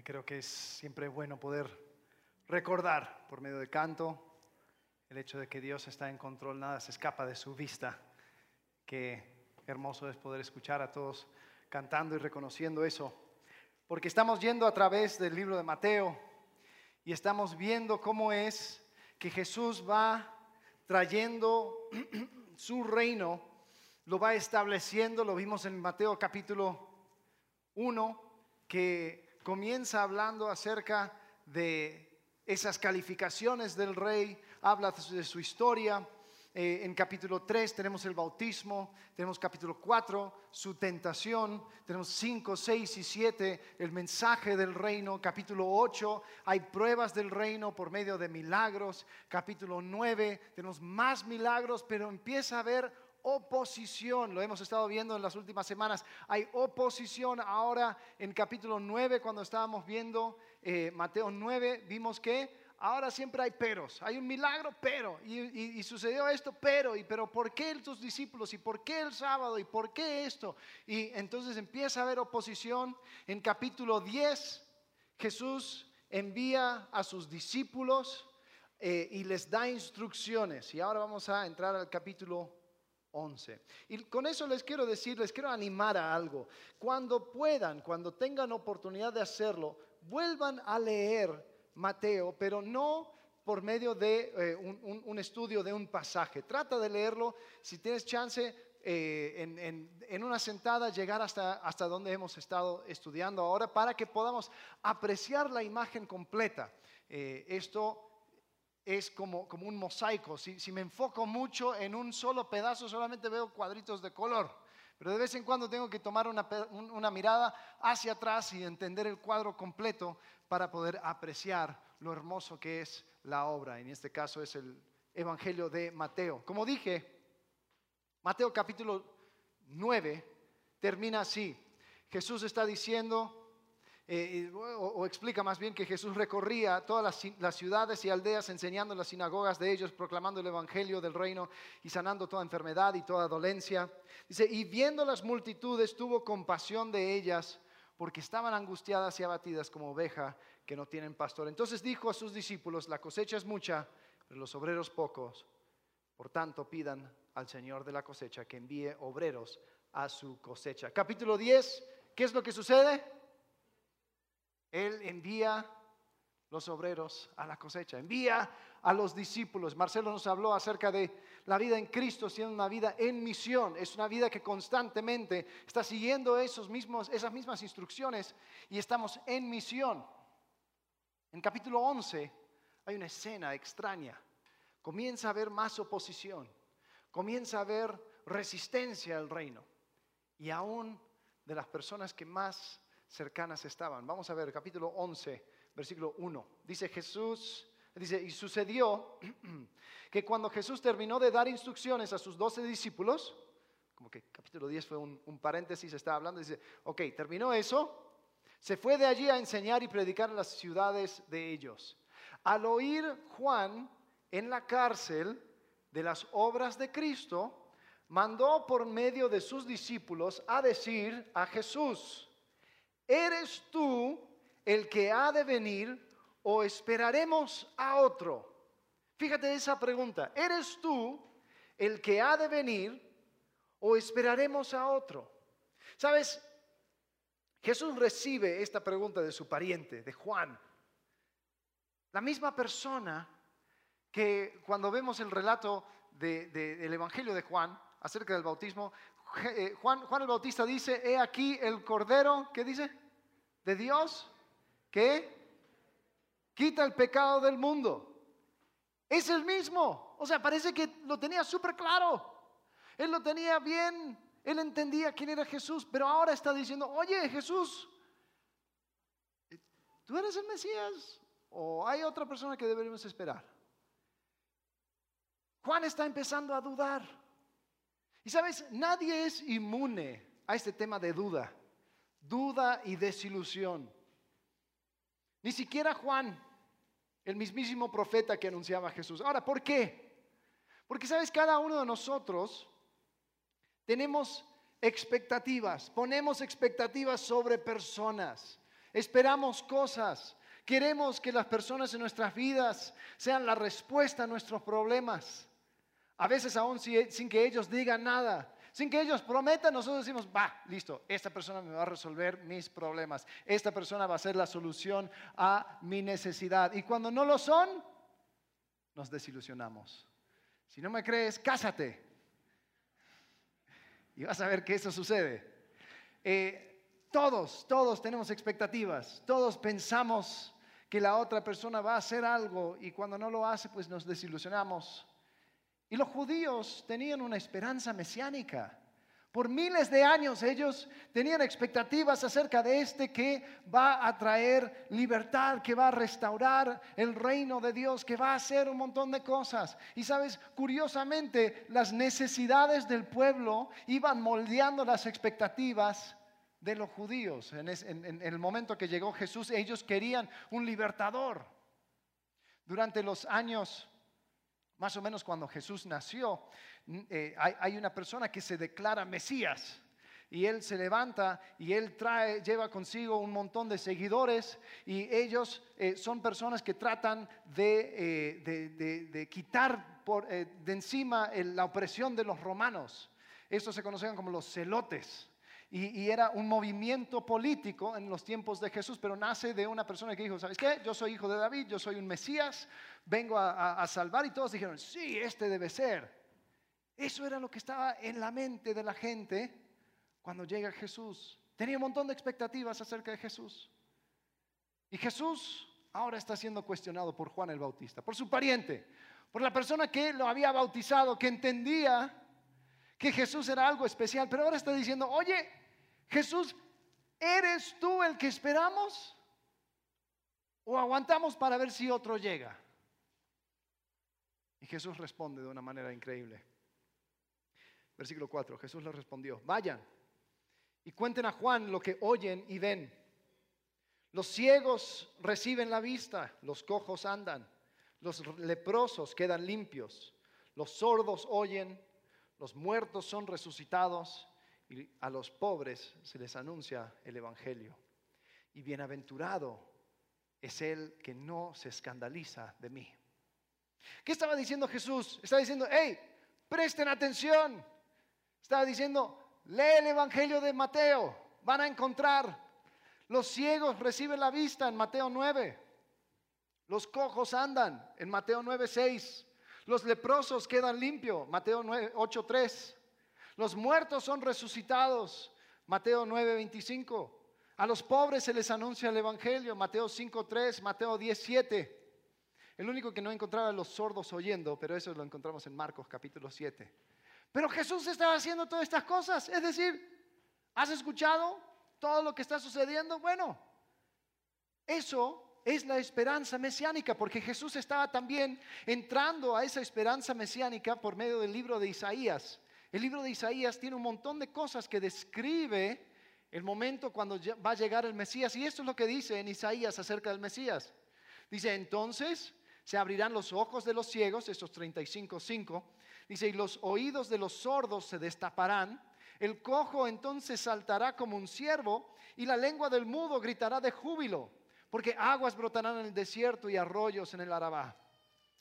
Creo que es siempre bueno poder recordar por medio de canto el hecho de que Dios está en control, nada se escapa de su vista. Qué hermoso es poder escuchar a todos cantando y reconociendo eso. Porque estamos yendo a través del libro de Mateo y estamos viendo cómo es que Jesús va trayendo su reino, lo va estableciendo, lo vimos en Mateo capítulo 1, que comienza hablando acerca de esas calificaciones del rey, habla de su historia. Eh, en capítulo 3 tenemos el bautismo, tenemos capítulo 4 su tentación, tenemos 5, 6 y 7 el mensaje del reino, capítulo 8 hay pruebas del reino por medio de milagros, capítulo 9 tenemos más milagros, pero empieza a haber oposición, lo hemos estado viendo en las últimas semanas, hay oposición ahora en capítulo 9 cuando estábamos viendo eh, Mateo 9, vimos que ahora siempre hay peros, hay un milagro, pero, y, sucedió esto, pero, y pero, ¿por qué tus discípulos? ¿Y por qué el sábado? ¿Y por qué esto? Y entonces empieza a haber oposición. En capítulo 10, Jesús envía a sus discípulos eh, y les da instrucciones. Y ahora vamos a entrar al capítulo 11. Y con eso les quiero decir, les quiero animar a algo. Cuando puedan, cuando tengan oportunidad de hacerlo, vuelvan a leer Mateo, pero no por medio de eh, un, estudio de un pasaje. Trata de leerlo, si tienes chance, eh, en, una sentada, llegar hasta, hasta donde hemos estado estudiando ahora, para que podamos apreciar la imagen completa. Eh, esto es como, como un mosaico. Si, si, me enfoco mucho en un solo pedazo, solamente veo cuadritos de color. Pero de vez en cuando tengo que tomar una, una mirada hacia atrás y entender el cuadro completo para poder apreciar lo hermoso que es la obra. En este caso es el Evangelio de Mateo. Como dije, Mateo capítulo 9 termina así. Jesús está diciendo, eh, o, explica más bien que Jesús recorría todas las, las, ciudades y aldeas enseñando en las sinagogas de ellos, proclamando el Evangelio del reino y sanando toda enfermedad y toda dolencia. Dice, y viendo las multitudes tuvo compasión de ellas porque estaban angustiadas y abatidas como oveja que no tienen pastor. Entonces dijo a sus discípulos, la cosecha es mucha, pero los obreros pocos. Por tanto, pidan al Señor de la cosecha que envíe obreros a su cosecha. Capítulo 10, ¿qué es lo que sucede? Él envía los obreros a la cosecha, envía a los discípulos. Marcelo nos habló acerca de la vida en Cristo siendo una vida en misión, es una vida que constantemente está siguiendo esos mismos, esas mismas instrucciones y estamos en misión. En capítulo 11 hay una escena extraña. Comienza a haber más oposición, comienza a haber resistencia al reino y aún de las personas que más cercanas estaban. Vamos a ver capítulo 11 versículo 1. Dice Jesús, dice, y sucedió que cuando Jesús terminó de dar instrucciones a sus doce discípulos, como que capítulo 10 fue un, un paréntesis, está hablando, dice, ok, terminó eso, se fue de allí a enseñar y predicar en las ciudades de ellos. Al oír Juan en la cárcel de las obras de Cristo, mandó por medio de sus discípulos a decir a Jesús, ¿eres tú el que ha de venir o esperaremos a otro? Fíjate esa pregunta. ¿Eres tú el que ha de venir o esperaremos a otro? Sabes, Jesús recibe esta pregunta de su pariente, de Juan. La misma persona que cuando vemos el relato del Evangelio de Juan acerca del bautismo, eh, Juan, Juan el Bautista dice, he aquí el Cordero, ¿qué dice? De Dios que quita el pecado del mundo. Es el mismo. O sea, parece que lo tenía súper claro. Él lo tenía bien. Él entendía quién era Jesús. Pero ahora está diciendo, oye Jesús, ¿tú eres el Mesías? ¿O hay otra persona que deberíamos esperar? Juan está empezando a dudar. Y sabes, nadie es inmune a este tema de duda. Duda y desilusión. Ni siquiera Juan, el mismísimo profeta que anunciaba a Jesús. Ahora, ¿por qué? Porque, ¿sabes? Cada uno de nosotros tenemos expectativas, ponemos expectativas sobre personas. esperamos cosas, queremos que las personas en nuestras vidas sean la respuesta a nuestros problemas. A veces aún sin que ellos digan nada, sin que ellos prometan, nosotros decimos, va, listo, esta persona me va a resolver mis problemas, esta persona va a ser la solución a mi necesidad. Y cuando no lo son, nos desilusionamos. Si no me crees, cásate. Y vas a ver que eso sucede. Eh, todos, todos tenemos expectativas, todos pensamos que la otra persona va a hacer algo y cuando no lo hace, pues nos desilusionamos. Y los judíos tenían una esperanza mesiánica. Por miles de años ellos tenían expectativas acerca de este que va a traer libertad, que va a restaurar el reino de Dios, que va a hacer un montón de cosas. Y sabes, curiosamente, las necesidades del pueblo iban moldeando las expectativas de los judíos. En, en el momento que llegó Jesús, ellos querían un libertador. Durante los años más o menos cuando Jesús nació, eh, hay, una persona que se declara Mesías. Y él se levanta y él trae, lleva consigo un montón de seguidores y ellos eh, son personas que tratan de, eh, quitar por, de encima la opresión de los romanos. Estos se conocían como los celotes. Y, era un movimiento político en los tiempos de Jesús, pero nace de una persona que dijo, ¿sabes qué? Yo soy hijo de David, yo soy un Mesías, vengo a, salvar. Y todos dijeron, sí, este debe ser. Eso era lo que estaba en la mente de la gente cuando llega Jesús. Tenía un montón de expectativas acerca de Jesús. Y Jesús ahora está siendo cuestionado por Juan el Bautista, por su pariente, por la persona que lo había bautizado, que entendía que Jesús era algo especial, pero ahora está diciendo, oye, Jesús, ¿eres tú el que esperamos? ¿O aguantamos para ver si otro llega? Y Jesús responde de una manera increíble. Versículo 4, Jesús le respondió, vayan y cuenten a Juan lo que oyen y ven. Los ciegos reciben la vista, los cojos andan, los leprosos quedan limpios, los sordos oyen, los muertos son resucitados y a los pobres se les anuncia el Evangelio. Y bienaventurado es el que no se escandaliza de mí. ¿Qué estaba diciendo Jesús? Estaba diciendo, hey, presten atención. Estaba diciendo, lee el Evangelio de Mateo. Van a encontrar, los ciegos reciben la vista en Mateo 9. Los cojos andan en Mateo 9, 6. Los leprosos quedan limpios, Mateo 9, 8, 3. Los muertos son resucitados. Mateo 9:25. A los pobres se les anuncia el Evangelio. Mateo 5:3, Mateo 10:7. El único que no encontraba a los sordos oyendo, pero eso lo encontramos en Marcos capítulo 7. Pero Jesús estaba haciendo todas estas cosas. Es decir, ¿has escuchado todo lo que está sucediendo? Bueno, eso es la esperanza mesiánica, porque Jesús estaba también entrando a esa esperanza mesiánica por medio del libro de Isaías. El libro de Isaías tiene un montón de cosas que describe el momento cuando va a llegar el Mesías. Y esto es lo que dice en Isaías acerca del Mesías. Dice, entonces se abrirán los ojos de los ciegos, estos 35.5. Dice, y los oídos de los sordos se destaparán. El cojo entonces saltará como un ciervo y la lengua del mudo gritará de júbilo, porque aguas brotarán en el desierto y arroyos en el Arabá.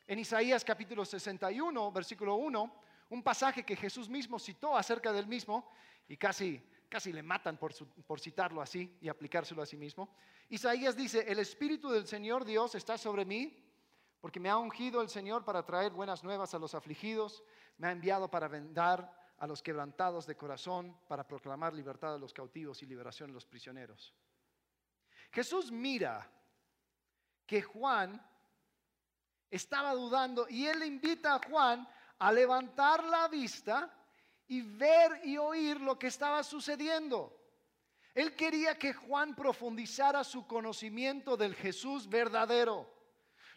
En Isaías capítulo 61, versículo 1, un pasaje que Jesús mismo citó acerca del mismo y casi, casi le matan por, por citarlo así y aplicárselo a sí mismo. Isaías dice, el Espíritu del Señor Dios está sobre mí porque me ha ungido el Señor para traer buenas nuevas a los afligidos, me ha enviado para vendar a los quebrantados de corazón, para proclamar libertad a los cautivos y liberación a los prisioneros. Jesús mira que Juan estaba dudando y él le invita a Juan a levantar la vista y ver y oír lo que estaba sucediendo. Él quería que Juan profundizara su conocimiento del Jesús verdadero,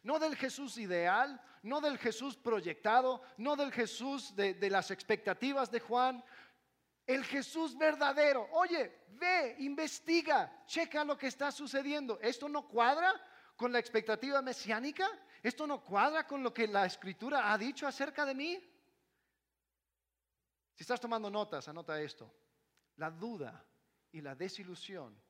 no del Jesús ideal, no del Jesús proyectado, no del Jesús de, las expectativas de Juan, el Jesús verdadero. Oye, ve, investiga, checa lo que está sucediendo. ¿Esto no cuadra con la expectativa mesiánica? ¿Esto no cuadra con lo que la escritura ha dicho acerca de mí? Si estás tomando notas, anota esto. La duda y la desilusión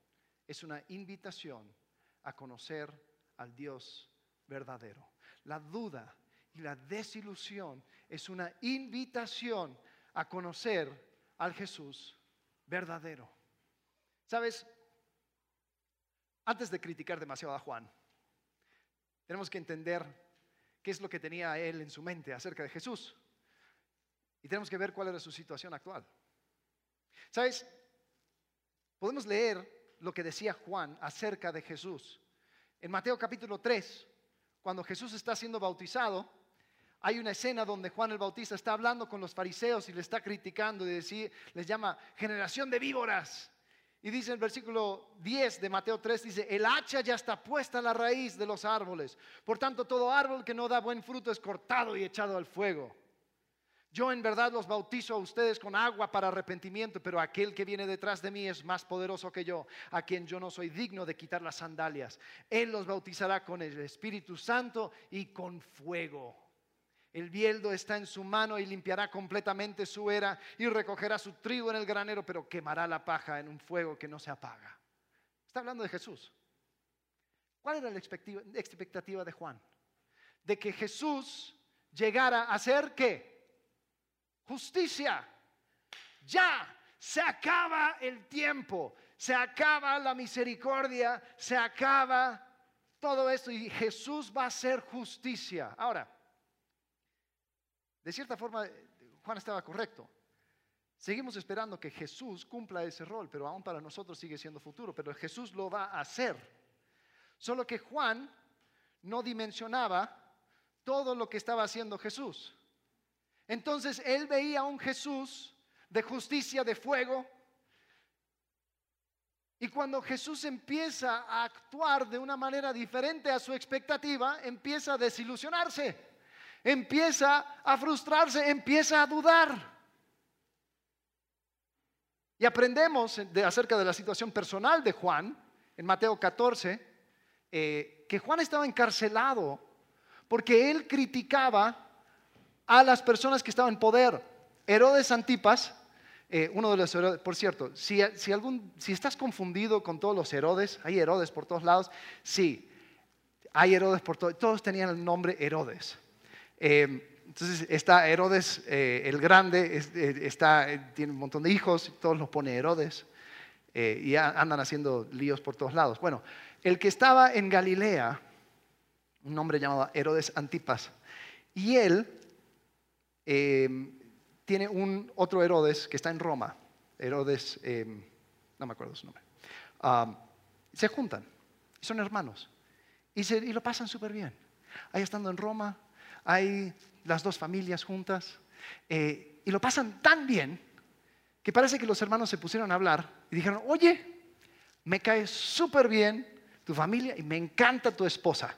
es una invitación a conocer al Dios verdadero. La duda y la desilusión es una invitación a conocer al Jesús verdadero. ¿Sabes? Antes de criticar demasiado a Juan, tenemos que entender qué es lo que tenía él en su mente acerca de Jesús. Y tenemos que ver cuál era su situación actual. ¿Sabes? Podemos leer lo que decía Juan acerca de Jesús. En Mateo capítulo 3, cuando Jesús está siendo bautizado, hay una escena donde Juan el Bautista está hablando con los fariseos y le está criticando y les llama generación de víboras. Y dice en el versículo 10 de Mateo 3, dice, el hacha ya está puesta a la raíz de los árboles. Por tanto, todo árbol que no da buen fruto es cortado y echado al fuego. Yo en verdad los bautizo a ustedes con agua para arrepentimiento, pero aquel que viene detrás de mí es más poderoso que yo, a quien yo no soy digno de quitar las sandalias. Él los bautizará con el Espíritu Santo y con fuego. El bieldo está en su mano y limpiará completamente su era y recogerá su trigo en el granero, pero quemará la paja en un fuego que no se apaga. Está hablando de Jesús. ¿Cuál era la expectativa de Juan? De que Jesús llegara a ser qué? Justicia. Ya se acaba el tiempo, se acaba la misericordia, se acaba todo esto y Jesús va a ser justicia. Ahora, de cierta forma, Juan estaba correcto. Seguimos esperando que Jesús cumpla ese rol, pero aún para nosotros sigue siendo futuro, pero Jesús lo va a hacer. Solo que Juan no dimensionaba todo lo que estaba haciendo Jesús. Entonces él veía a un Jesús de justicia, de fuego. Y cuando Jesús empieza a actuar de una manera diferente a su expectativa, empieza a desilusionarse empieza a frustrarse, empieza a dudar. Y aprendemos de, acerca de la situación personal de Juan en Mateo 14, eh, que Juan estaba encarcelado porque él criticaba a las personas que estaban en poder. Herodes Antipas, eh, uno de los Herodes, por cierto, si, si, algún, si estás confundido con todos los Herodes, hay Herodes por todos lados, sí, hay Herodes por todos, todos tenían el nombre Herodes. Eh, entonces está Herodes eh, el Grande, eh, está, tiene un montón de hijos, todos los pone Herodes y andan haciendo líos por todos lados. Bueno, el que estaba en Galilea, un hombre llamado Herodes Antipas, y él tiene un otro Herodes que está en Roma, Herodes, no me acuerdo su nombre, um, se juntan, son hermanos y, y lo pasan súper bien. Ahí estando en Roma, hay las dos familias juntas eh, y lo pasan tan bien que parece que los hermanos se pusieron a hablar y dijeron, oye, me cae súper bien tu familia y me encanta tu esposa.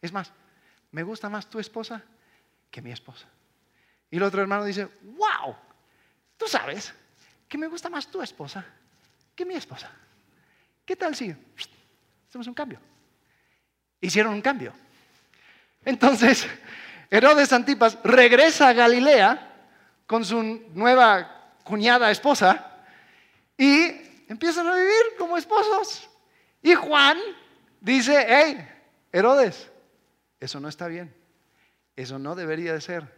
Es más, me gusta más tu esposa que mi esposa. Y el otro hermano dice, wow, tú sabes que me gusta más tu esposa que mi esposa. ¿Qué tal si hacemos un cambio? Hicieron un cambio. Entonces, Herodes Antipas regresa a Galilea con su nueva cuñada esposa y empiezan a vivir como esposos. Y Juan dice, hey, Herodes, eso no está bien, eso no debería de ser.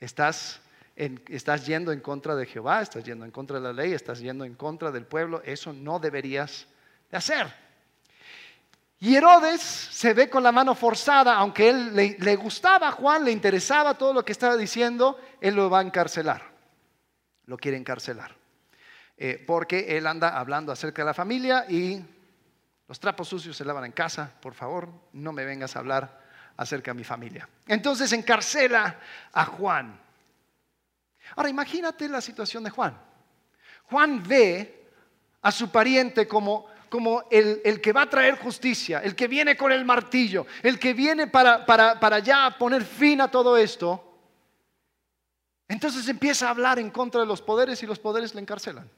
Estás, estás yendo en contra de Jehová, estás yendo en contra de la ley, estás yendo en contra del pueblo, eso no deberías de hacer. Y Herodes se ve con la mano forzada, aunque él le, gustaba a Juan, le interesaba todo lo que estaba diciendo, él lo va a encarcelar. Lo quiere encarcelar. Eh, porque él anda hablando acerca de la familia y los trapos sucios se lavan en casa, por favor, no me vengas a hablar acerca de mi familia. Entonces encarcela a Juan. Ahora imagínate la situación de Juan. Juan ve a su pariente como como el, que va a traer justicia, el que viene con el martillo, el que viene para, para, para ya poner fin a todo esto, entonces empieza a hablar en contra de los poderes y los poderes le encarcelan.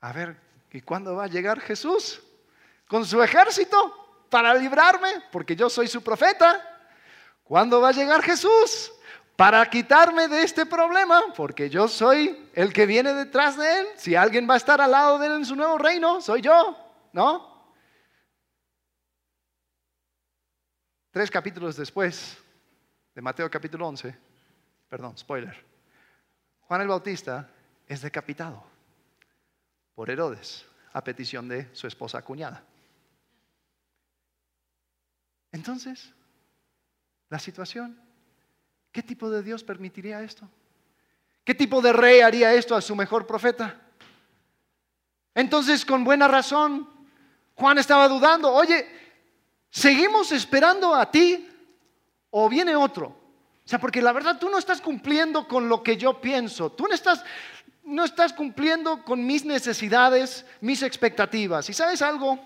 A ver, ¿y cuándo va a llegar Jesús? Con su ejército para librarme, porque yo soy su profeta. ¿Cuándo va a llegar Jesús? Para quitarme de este problema, porque yo soy el que viene detrás de él. Si alguien va a estar al lado de él en su nuevo reino, soy yo, ¿no? Tres capítulos después de Mateo capítulo 11, perdón, spoiler, Juan el Bautista es decapitado por Herodes a petición de su esposa cuñada. Entonces, la situación, ¿qué tipo de Dios permitiría esto? ¿Qué tipo de rey haría esto a su mejor profeta? Entonces, con buena razón, Juan estaba dudando, oye, ¿seguimos esperando a ti o viene otro? O sea, porque la verdad tú no estás cumpliendo con lo que yo pienso, tú no estás, no estás cumpliendo con mis necesidades, mis expectativas. ¿Y sabes algo?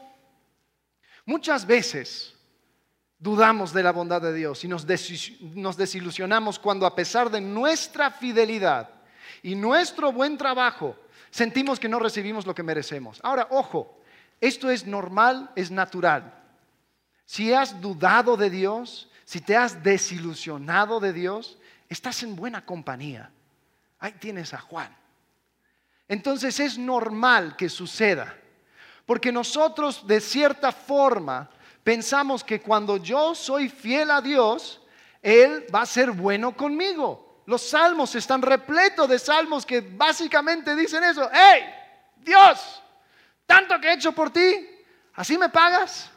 Muchas veces dudamos de la bondad de Dios y nos, desilusionamos cuando a pesar de nuestra fidelidad y nuestro buen trabajo, sentimos que no recibimos lo que merecemos. Ahora, ojo, esto es normal, es natural. Si has dudado de Dios, si te has desilusionado de Dios, estás en buena compañía. Ahí tienes a Juan. Entonces es normal que suceda, porque nosotros de cierta forma pensamos que cuando yo soy fiel a Dios, Él va a ser bueno conmigo. Los salmos están repletos de salmos que básicamente dicen eso. ¡Hey! Dios, tanto que he hecho por ti, ¿así me pagas?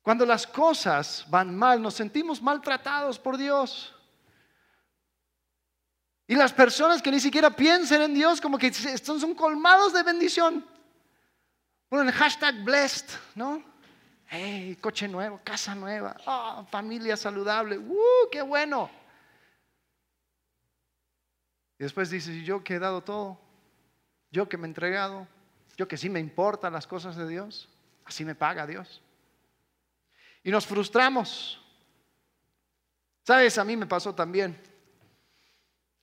Cuando las cosas van mal, nos sentimos maltratados por Dios. Y las personas que ni siquiera piensen en Dios como que son colmados de bendición. Ponen el hashtag blessed, ¿no? Hey, coche nuevo, casa nueva, oh, familia saludable, ¡uh, qué bueno! Y después dices, yo que he dado todo, yo que me he entregado, yo que sí me importan las cosas de Dios, así me paga Dios. Y nos frustramos. ¿Sabes? A mí me pasó también.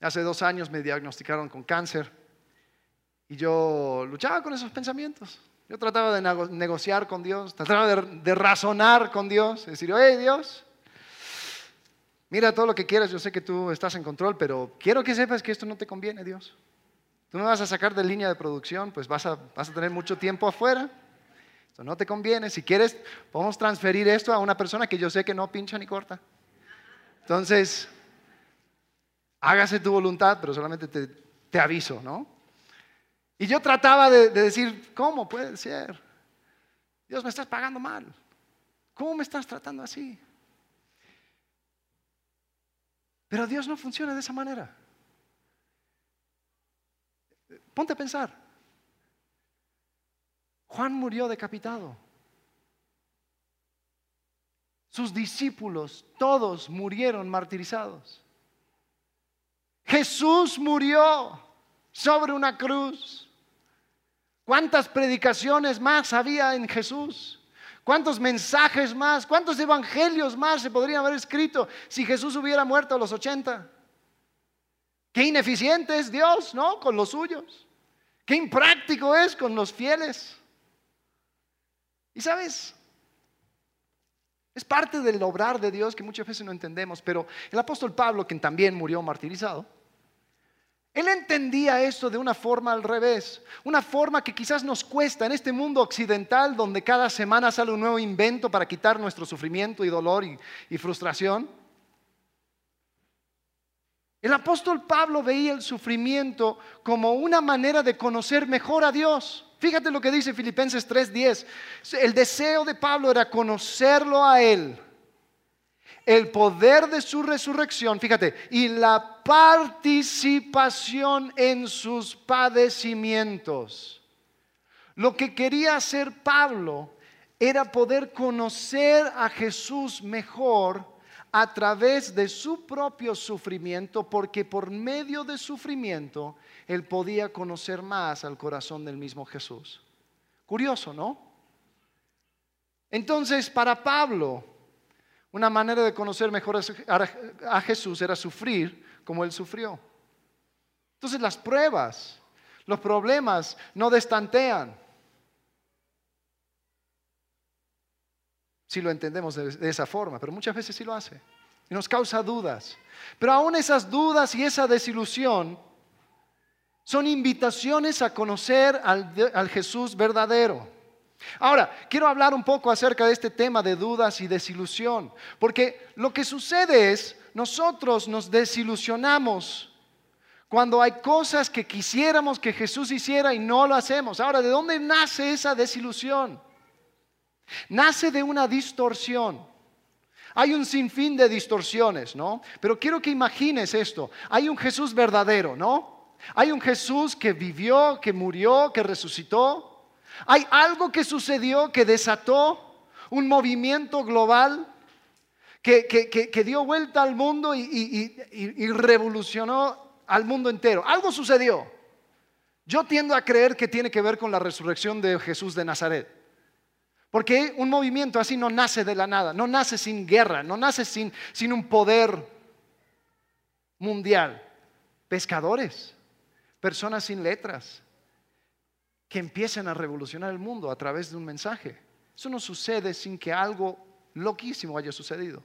Hace dos años me diagnosticaron con cáncer y yo luchaba con esos pensamientos. Yo trataba de negociar con Dios, trataba de, razonar con Dios, decir, hey Dios, mira todo lo que quieras, yo sé que tú estás en control, pero quiero que sepas que esto no te conviene, Dios. Tú me vas a sacar de línea de producción, pues vas a, vas a tener mucho tiempo afuera. Esto no te conviene. Si quieres, podemos transferir esto a una persona que yo sé que no pincha ni corta. Entonces, hágase tu voluntad, pero solamente te, te aviso, ¿no? Y yo trataba de, decir, ¿cómo puede ser? Dios, me estás pagando mal. ¿Cómo me estás tratando así? Pero Dios no funciona de esa manera. Ponte a pensar. Juan murió decapitado. Sus discípulos, todos murieron martirizados. Jesús murió sobre una cruz. ¿Cuántas predicaciones más había en Jesús? ¿Cuántos mensajes más? ¿Cuántos evangelios más se podrían haber escrito si Jesús hubiera muerto a los 80? Qué ineficiente es Dios, ¿no? Con los suyos. Qué impráctico es con los fieles. Y sabes, es parte del obrar de Dios que muchas veces no entendemos, pero el apóstol Pablo, quien también murió martirizado, él entendía esto de una forma al revés, una forma que quizás nos cuesta en este mundo occidental donde cada semana sale un nuevo invento para quitar nuestro sufrimiento y dolor y, frustración. El apóstol Pablo veía el sufrimiento como una manera de conocer mejor a Dios. Fíjate lo que dice Filipenses 3:10. El deseo de Pablo era conocerlo a Él el poder de su resurrección, fíjate, y la participación en sus padecimientos. Lo que quería hacer Pablo era poder conocer a Jesús mejor a través de su propio sufrimiento, porque por medio de sufrimiento él podía conocer más al corazón del mismo Jesús. Curioso, ¿no? Entonces, para Pablo, una manera de conocer mejor a Jesús era sufrir como Él sufrió. Entonces las pruebas, los problemas no destantean. Si lo entendemos de, esa forma, pero muchas veces sí lo hace. y nos causa dudas. Pero aún esas dudas y esa desilusión son invitaciones a conocer al, al Jesús verdadero. Ahora, quiero hablar un poco acerca de este tema de dudas y desilusión, porque lo que sucede es, nosotros nos desilusionamos cuando hay cosas que quisiéramos que Jesús hiciera y no lo hacemos. Ahora, ¿de dónde nace esa desilusión? Nace de una distorsión. Hay un sinfín de distorsiones, ¿no? Pero quiero que imagines esto. Hay un Jesús verdadero, ¿no? Hay un Jesús que vivió, que murió, que resucitó. Hay algo que sucedió que desató un movimiento global que, dio vuelta al mundo y revolucionó al mundo entero. Algo sucedió. Yo tiendo a creer que tiene que ver con la resurrección de Jesús de Nazaret. Porque un movimiento así no nace de la nada, no nace sin guerra, no nace sin, sin un poder mundial. Pescadores, personas sin letras, que empiecen a revolucionar el mundo a través de un mensaje. Eso no sucede sin que algo loquísimo haya sucedido.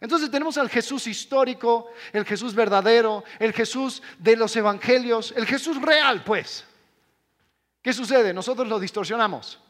Entonces tenemos al Jesús histórico, el Jesús verdadero, el Jesús de los evangelios, el Jesús real, pues. ¿Qué sucede? Nosotros lo distorsionamos.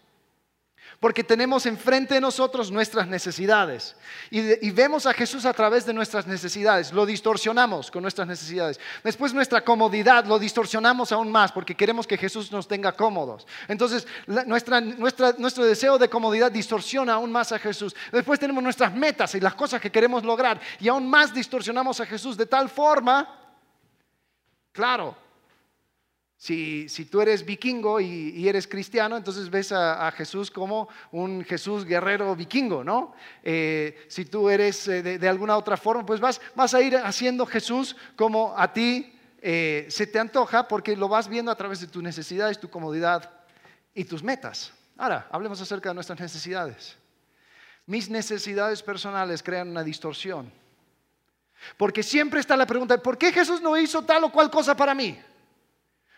Porque tenemos enfrente de nosotros nuestras necesidades. Y, vemos a Jesús a través de nuestras necesidades. Lo distorsionamos con nuestras necesidades. Después nuestra comodidad lo distorsionamos aún más porque queremos que Jesús nos tenga cómodos. Entonces nuestro deseo de comodidad distorsiona aún más a Jesús. Después tenemos nuestras metas y las cosas que queremos lograr. Y aún más distorsionamos a Jesús de tal forma, claro, si, tú eres vikingo y, eres cristiano, entonces ves a, Jesús como un Jesús guerrero vikingo, ¿no? Eh, si tú eres eh, de, alguna otra forma, pues vas, a ir haciendo Jesús como a ti eh, se te antoja porque lo vas viendo a través de tus necesidades, tu comodidad y tus metas. Ahora, hablemos acerca de nuestras necesidades. Mis necesidades personales crean una distorsión. Porque siempre está la pregunta, ¿por qué Jesús no hizo tal o cual cosa para mí?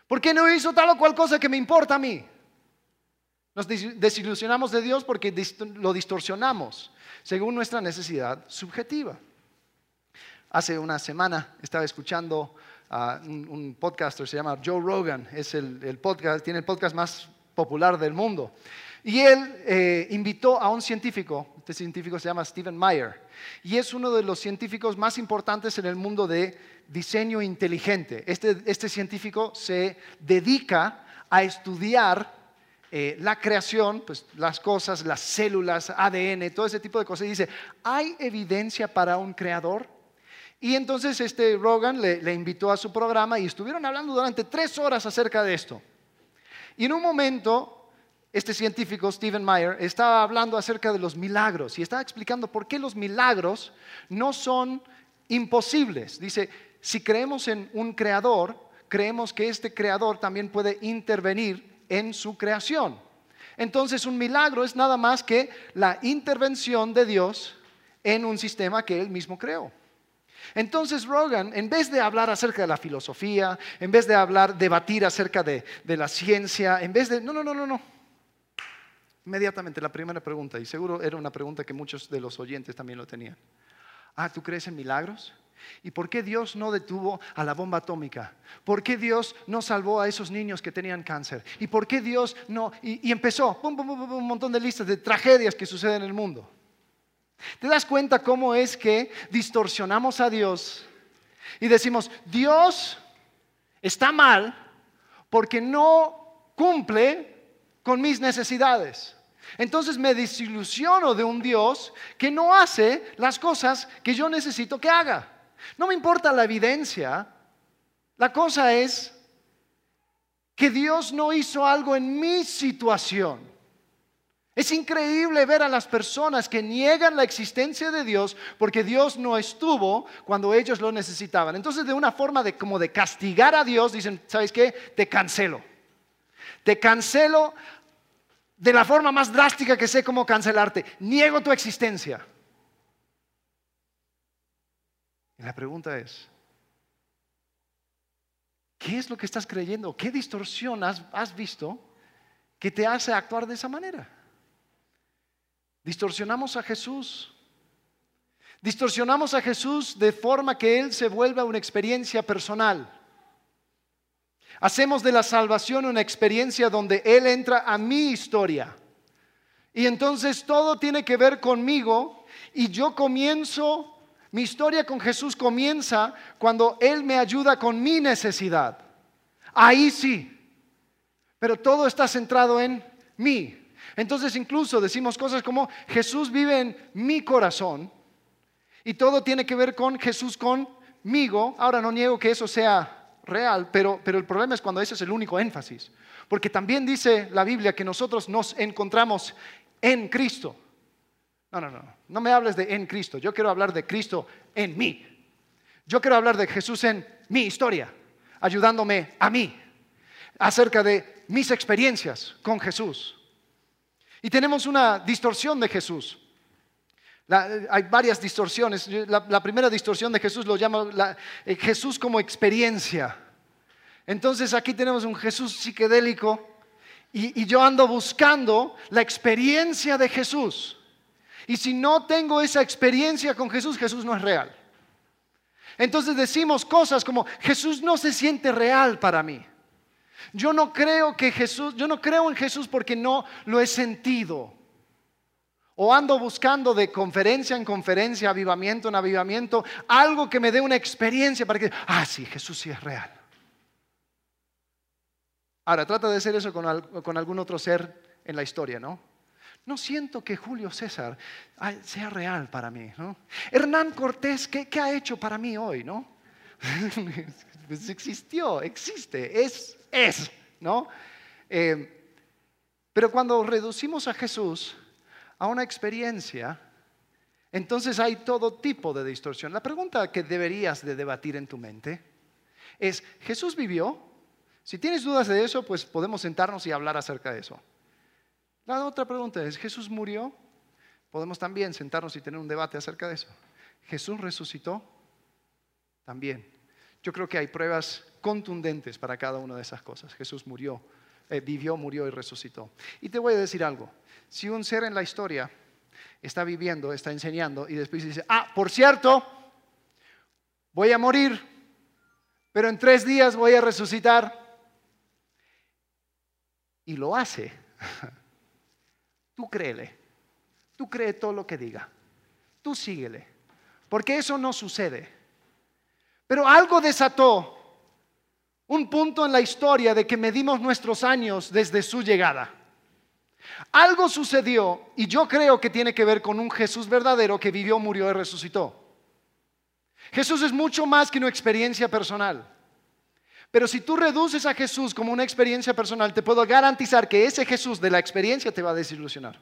¿Por qué no hizo tal o cual cosa que me importa a mí? Nos desilusionamos de Dios porque lo distorsionamos según nuestra necesidad subjetiva. Hace una semana estaba escuchando a un, podcaster, se llama Joe Rogan, es el, podcast, tiene el podcast más popular del mundo. Y él eh, invitó a un científico, este científico se llama Stephen Meyer, y es uno de los científicos más importantes en el mundo de diseño inteligente. Este, este, científico se dedica a estudiar eh, la creación, pues las cosas, las células, ADN, todo ese tipo de cosas. Y dice, ¿hay evidencia para un creador? Y entonces este Rogan le invitó a su programa y estuvieron hablando durante tres horas acerca de esto. Y en un momento este científico, Stephen Meyer, estaba hablando acerca de los milagros y estaba explicando por qué los milagros no son imposibles. Dice, si creemos en un creador, creemos que este creador también puede intervenir en su creación. Entonces un milagro es nada más que la intervención de Dios en un sistema que él mismo creó. Entonces Rogan, en vez de hablar acerca de la filosofía, en vez de hablar, debatir acerca de, de la ciencia, en vez de... No, no, no, no, no. Inmediatamente la primera pregunta, y seguro era una pregunta que muchos de los oyentes también lo tenían. Ah, ¿tú crees en milagros? ¿Y por qué Dios no detuvo a la bomba atómica? ¿Por qué Dios no salvó a esos niños que tenían cáncer? ¿Y por qué Dios no... Y, empezó un montón de listas de tragedias que suceden en el mundo. ¿Te das cuenta cómo es que distorsionamos a Dios y decimos, Dios está mal porque no cumple con mis necesidades? Entonces me desilusiono de un Dios que no hace las cosas que yo necesito que haga. No me importa la evidencia. La cosa es que Dios no hizo algo en mi situación. Es increíble ver a las personas que niegan la existencia de Dios porque Dios no estuvo cuando ellos lo necesitaban. Entonces, de una forma de como de castigar a Dios, dicen, ¿sabes qué? Te cancelo. Te cancelo de la forma más drástica que sé cómo cancelarte. Niego tu existencia. Y la pregunta es, ¿qué es lo que estás creyendo? ¿Qué distorsión has, visto que te hace actuar de esa manera? Distorsionamos a Jesús. Distorsionamos a Jesús de forma que Él se vuelva una experiencia personal. Hacemos de la salvación una experiencia donde Él entra a mi historia. Y entonces todo tiene que ver conmigo y yo comienzo, mi historia con Jesús comienza cuando Él me ayuda con mi necesidad. Ahí sí. Pero todo está centrado en mí. Entonces incluso decimos cosas como Jesús vive en mi corazón y todo tiene que ver con Jesús conmigo. Ahora no niego que eso sea real, pero, pero el problema es cuando ese es el único énfasis. Porque también dice la Biblia que nosotros nos encontramos en Cristo. No, no, no, no me hables de en Cristo. Yo quiero hablar de Cristo en mí. Yo quiero hablar de Jesús en mi historia, ayudándome a mí, acerca de mis experiencias con Jesús. Y tenemos una distorsión de Jesús hay varias distorsiones. La, primera distorsión de Jesús lo llama eh, Jesús como experiencia. Entonces aquí tenemos un Jesús psicodélico y, y yo ando buscando la experiencia de Jesús. Y si no tengo esa experiencia con Jesús, Jesús no es real. Entonces decimos cosas como Jesús no se siente real para mí. Yo no creo que Jesús, yo no creo en Jesús porque no lo he sentido. O ando buscando de conferencia en conferencia, avivamiento en avivamiento, algo que me dé una experiencia para que, ah, sí, Jesús sí es real. Ahora, trata de hacer eso con, algún otro ser en la historia, ¿no? No siento que Julio César sea real para mí, ¿no? Hernán Cortés, ¿qué, ha hecho para mí hoy, no? pues existió, existe, es, es, ¿no? Eh, pero cuando reducimos a Jesús a una experiencia, entonces hay todo tipo de distorsión. La pregunta que deberías de debatir en tu mente es, ¿Jesús vivió? Si tienes dudas de eso, pues podemos sentarnos y hablar acerca de eso. La otra pregunta es, ¿Jesús murió? Podemos también sentarnos y tener un debate acerca de eso. ¿Jesús resucitó? También. Yo creo que hay pruebas contundentes para cada una de esas cosas. Jesús murió, eh, vivió, murió y resucitó. Y te voy a decir algo. Si un ser en la historia está viviendo, está enseñando y después dice, ah, por cierto, voy a morir, pero en tres días voy a resucitar, y lo hace, tú créele, tú cree todo lo que diga, tú síguele, porque eso no sucede. Pero algo desató un punto en la historia de que medimos nuestros años desde su llegada. Algo sucedió y yo creo que tiene que ver con un Jesús verdadero que vivió, murió y resucitó. Jesús es mucho más que una experiencia personal. Pero si tú reduces a Jesús como una experiencia personal, te puedo garantizar que ese Jesús de la experiencia te va a desilusionar.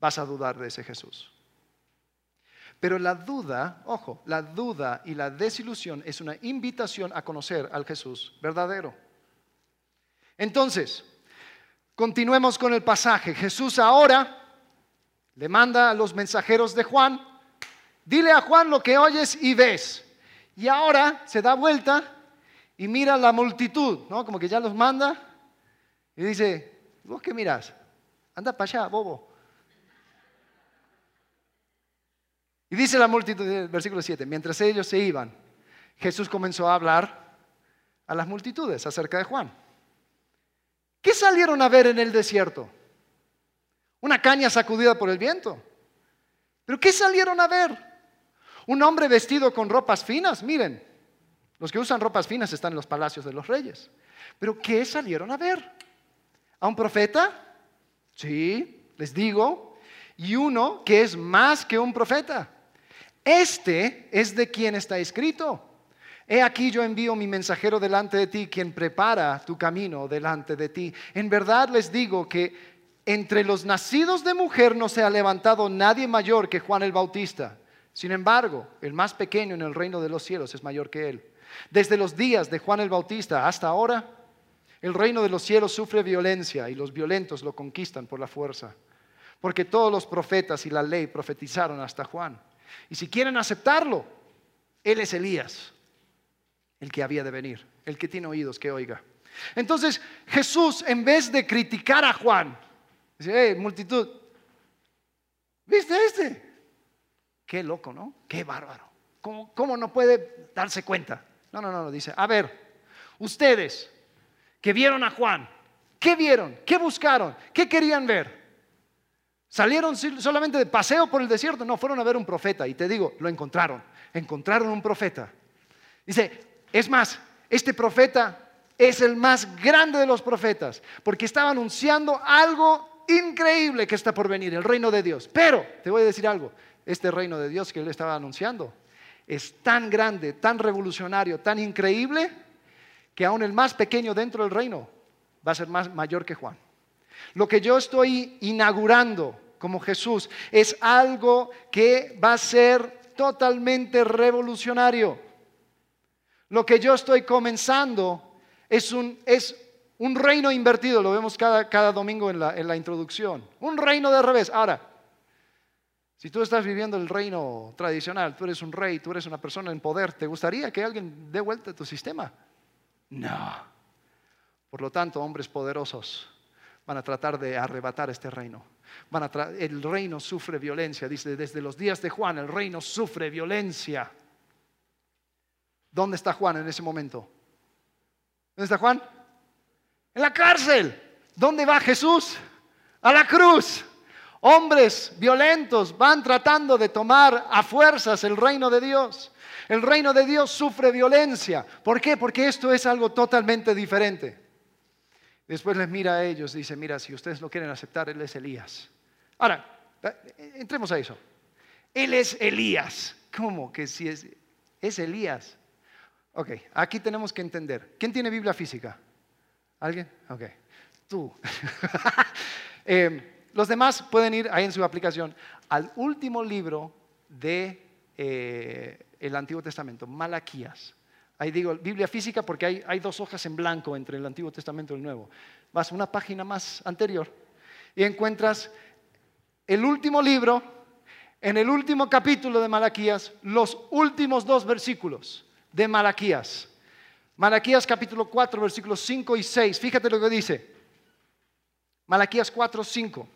Vas a dudar de ese Jesús. Pero la duda, ojo, la duda y la desilusión es una invitación a conocer al Jesús verdadero. Entonces, Continuemos con el pasaje. Jesús ahora le manda a los mensajeros de Juan, dile a Juan lo que oyes y ves. Y ahora se da vuelta y mira la multitud, ¿no? Como que ya los manda y dice, ¿vos qué miras? Anda para allá, bobo. Y dice la multitud, versículo 7, mientras ellos se iban, Jesús comenzó a hablar a las multitudes acerca de Juan. ¿Qué salieron a ver en el desierto? Una caña sacudida por el viento. ¿Pero qué salieron a ver? Un hombre vestido con ropas finas, miren, los que usan ropas finas están en los palacios de los reyes. ¿Pero qué salieron a ver? ¿A un profeta? Sí, les digo. Y uno que es más que un profeta. Este es de quien está escrito. He aquí yo envío mi mensajero delante de ti, quien prepara tu camino delante de ti. En verdad les digo que entre los nacidos de mujer no se ha levantado nadie mayor que Juan el Bautista. Sin embargo, el más pequeño en el reino de los cielos es mayor que él. Desde los días de Juan el Bautista hasta ahora, el reino de los cielos sufre violencia y los violentos lo conquistan por la fuerza. Porque todos los profetas y la ley profetizaron hasta Juan. Y si quieren aceptarlo, él es Elías el que había de venir, el que tiene oídos que oiga. Entonces Jesús, en vez de criticar a Juan, dice, hey, multitud, ¿viste este? Qué loco, ¿no? Qué bárbaro. ¿Cómo, no puede darse cuenta? No, no, no, no, dice, a ver, ustedes que vieron a Juan, ¿qué vieron? ¿Qué buscaron? ¿Qué querían ver? ¿Salieron solamente de paseo por el desierto? No, fueron a ver un profeta y te digo, lo encontraron. Encontraron un profeta. Dice, es más, este profeta es el más grande de los profetas porque estaba anunciando algo increíble que está por venir, el reino de Dios. Pero, te voy a decir algo, este reino de Dios que él estaba anunciando es tan grande, tan revolucionario, tan increíble, que aún el más pequeño dentro del reino va a ser más mayor que Juan. Lo que yo estoy inaugurando como Jesús es algo que va a ser totalmente revolucionario. Lo que yo estoy comenzando es un, es un reino invertido, lo vemos cada, cada domingo en la, en la introducción. Un reino de revés. Ahora, si tú estás viviendo el reino tradicional, tú eres un rey, tú eres una persona en poder, ¿te gustaría que alguien dé vuelta a tu sistema? No. Por lo tanto, hombres poderosos van a tratar de arrebatar este reino. Van a el reino sufre violencia, dice, desde los días de Juan, el reino sufre violencia. ¿Dónde está Juan en ese momento? ¿Dónde está Juan? En la cárcel. ¿Dónde va Jesús? A la cruz. Hombres violentos van tratando de tomar a fuerzas el reino de Dios. El reino de Dios sufre violencia. ¿Por qué? Porque esto es algo totalmente diferente. Después les mira a ellos y dice, mira, si ustedes lo quieren aceptar, Él es Elías. Ahora, eh, entremos a eso. Él es Elías. ¿Cómo que si es, es Elías? Ok, aquí tenemos que entender. ¿Quién tiene Biblia física? ¿Alguien? Ok, tú. Em, los demás pueden ir ahí en su aplicación al último libro de eh, Antiguo Testamento, Malaquías. Ahí digo Biblia física porque hay, dos hojas en blanco entre el Antiguo Testamento y el Nuevo. Vas una página más anterior y encuentras el último libro, en el último capítulo de Malaquías, los últimos dos versículos de Malaquías. Malaquías capítulo 4, versículos 5 y 6. Fíjate lo que dice. Malaquías 4, 5.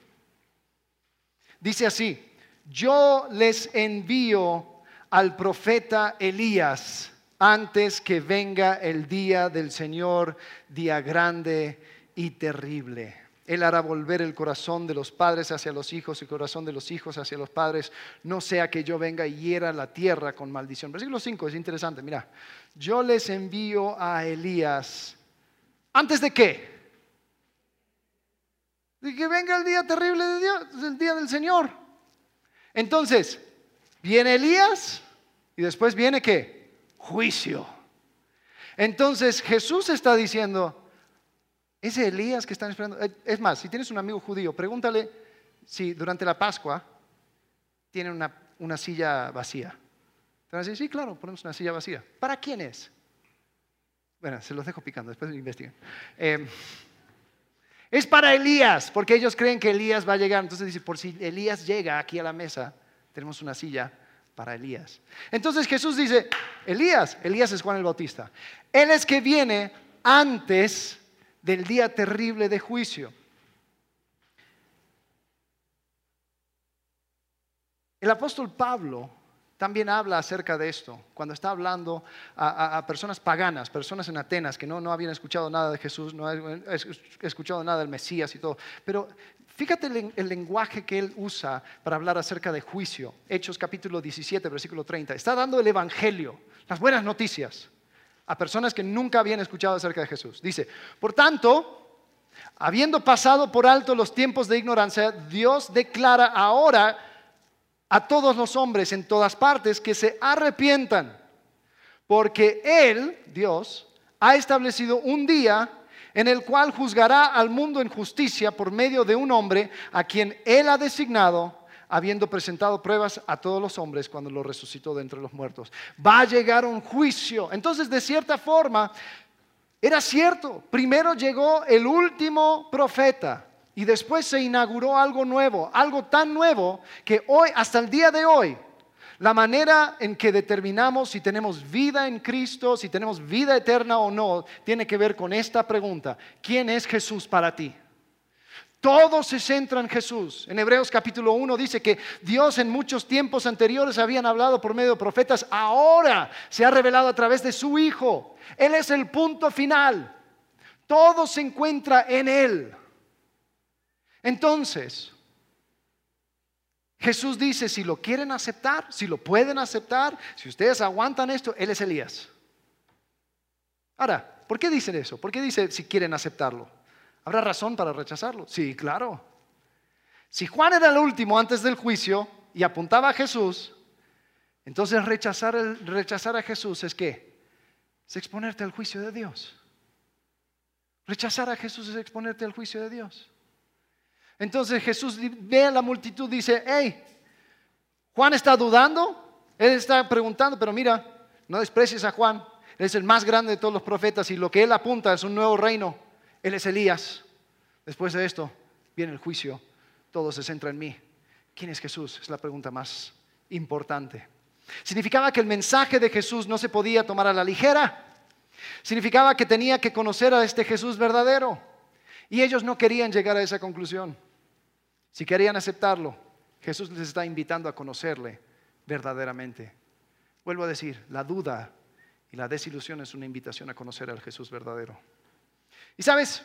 Dice así, yo les envío al profeta Elías antes que venga el día del Señor, día grande y terrible. Él hará volver el corazón de los padres hacia los hijos y el corazón de los hijos hacia los padres, no sea que yo venga y hiera la tierra con maldición. Versículo 5 es interesante, mira, yo les envío a Elías, ¿antes de qué? De que venga el día terrible de Dios, el día del Señor. Entonces, viene Elías y después viene qué? Juicio. Entonces Jesús está diciendo, ese Elías que están esperando, eh, es más, si tienes un amigo judío, pregúntale si durante la Pascua tienen una, silla vacía. Te van a decir, sí, claro, ponemos una silla vacía. ¿Para quién es? Bueno, se los dejo picando, después investiguen. Eh, es para Elías, porque ellos creen que Elías va a llegar. Entonces dice, por si Elías llega aquí a la mesa, tenemos una silla para Elías. Entonces Jesús dice, Elías, Elías es Juan el Bautista. Él es que viene antes del día terrible de juicio. El apóstol Pablo también habla acerca de esto, cuando está hablando a, personas paganas, personas en Atenas que no, no habían escuchado nada de Jesús, no habían escuchado nada del Mesías y todo. Pero Fíjate el, lenguaje que él usa para hablar acerca de juicio. Hechos capítulo 17, versículo 30. Está dando el Evangelio, las buenas noticias, a personas que nunca habían escuchado acerca de Jesús. Dice, por tanto, habiendo pasado por alto los tiempos de ignorancia, Dios declara ahora a todos los hombres en todas partes que se arrepientan, porque Él, Dios, ha establecido un día en el cual juzgará al mundo en justicia por medio de un hombre a quien él ha designado, habiendo presentado pruebas a todos los hombres cuando lo resucitó de entre los muertos. Va a llegar un juicio. Entonces, de cierta forma, era cierto. Primero llegó el último profeta y después se inauguró algo nuevo, algo tan nuevo que hoy, hasta el día de hoy, la manera en que determinamos si tenemos vida en Cristo, si tenemos vida eterna o no, tiene que ver con esta pregunta. ¿Quién es Jesús para ti? Todo se centra en Jesús. En Hebreos capítulo 1 dice que Dios en muchos tiempos anteriores habían hablado por medio de profetas, ahora se ha revelado a través de su Hijo. Él es el punto final. Todo se encuentra en Él. Entonces, Jesús dice, si lo quieren aceptar, si lo pueden aceptar, si ustedes aguantan esto, Él es Elías. Ahora, ¿por qué dicen eso? ¿Por qué dice si quieren aceptarlo? ¿Habrá razón para rechazarlo? Sí, claro. Si Juan era el último antes del juicio y apuntaba a Jesús, entonces rechazar, rechazar a Jesús es qué? Es exponerte al juicio de Dios. Rechazar a Jesús es exponerte al juicio de Dios. Entonces Jesús ve a la multitud dice, hey, Juan está dudando, él está preguntando, pero mira, no desprecies a Juan, él es el más grande de todos los profetas y lo que él apunta es un nuevo reino, él es Elías. Después de esto viene el juicio, todo se centra en mí. ¿Quién es Jesús? Es la pregunta más importante. Significaba que el mensaje de Jesús no se podía tomar a la ligera. Significaba que tenía que conocer a este Jesús verdadero. Y ellos no querían llegar a esa conclusión. Si querían aceptarlo, Jesús les está invitando a conocerle verdaderamente. Vuelvo a decir, la duda y la desilusión es una invitación a conocer al Jesús verdadero. Y sabes,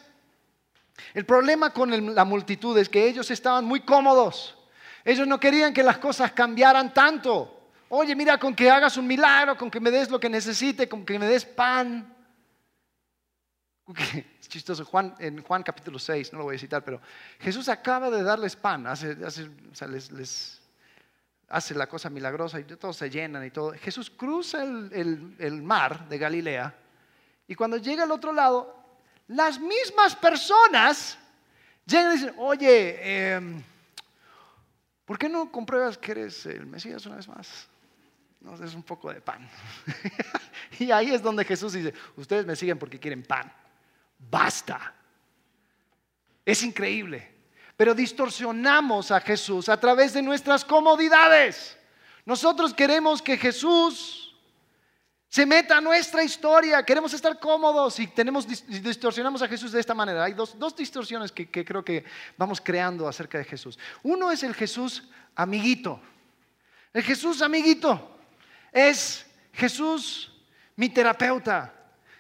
el problema con la multitud es que ellos estaban muy cómodos. Ellos no querían que las cosas cambiaran tanto. Oye, mira, con que hagas un milagro, con que me des lo que necesite, con que me des pan. Es chistoso, Juan, en Juan capítulo 6, no lo voy a citar, pero Jesús acaba de darles pan, hace, les, hace la cosa milagrosa y todos se llenan y todo. Jesús cruza el, mar de Galilea y cuando llega al otro lado, las mismas personas llegan y dicen, oye, em, ¿por qué no compruebas que eres el Mesías una vez más? nos des un poco de pan. y ahí es donde Jesús dice, ustedes me siguen porque quieren pan. Basta. Es increíble. Pero distorsionamos a Jesús a través de nuestras comodidades. Nosotros queremos que Jesús se meta a nuestra historia. Queremos estar cómodos y tenemos, distorsionamos a Jesús de esta manera. Hay dos, distorsiones que creo que vamos creando acerca de Jesús. Uno es el Jesús amiguito. El Jesús amiguito. Es Jesús mi terapeuta.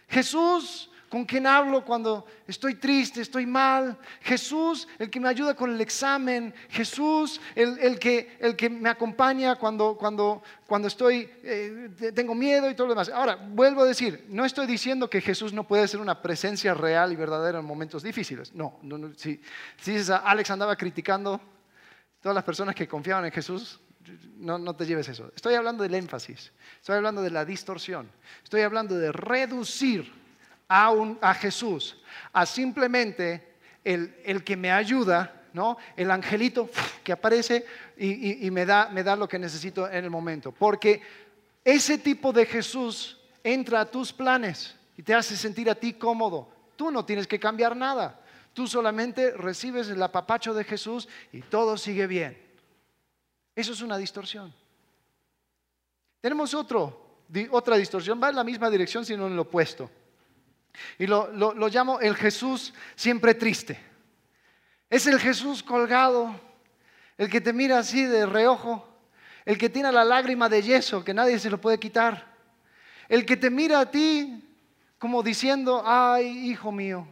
Jesús con quien hablo cuando estoy triste, estoy mal. Jesús, el que me ayuda con el examen. Jesús, el, que, el que, me acompaña cuando, cuando, cuando estoy, eh, tengo miedo y todo lo demás. Ahora, vuelvo a decir, no estoy diciendo que Jesús no puede ser una presencia real y verdadera en momentos difíciles. No, no, si, si Alex andaba criticando todas las personas que confiaban en Jesús, no, te lleves eso. Estoy hablando del énfasis, estoy hablando de la distorsión, estoy hablando de reducir a, a Jesús a simplemente el, que me ayuda, ¿no? el angelito que aparece y, me, da, me da lo que necesito en el momento. Porque ese tipo de Jesús entra a tus planes y te hace sentir a ti cómodo. Tú no tienes que cambiar nada. Tú solamente recibes el apapacho de Jesús y todo sigue bien. Eso es una distorsión. Tenemos otro, otra distorsión, va en la misma dirección, sino en lo opuesto. Y lo, lo llamo el Jesús siempre triste. Es el Jesús colgado, el que te mira así de reojo, el que tiene la lágrima de yeso que nadie se lo puede quitar, el que te mira a ti como diciendo, ay, hijo mío,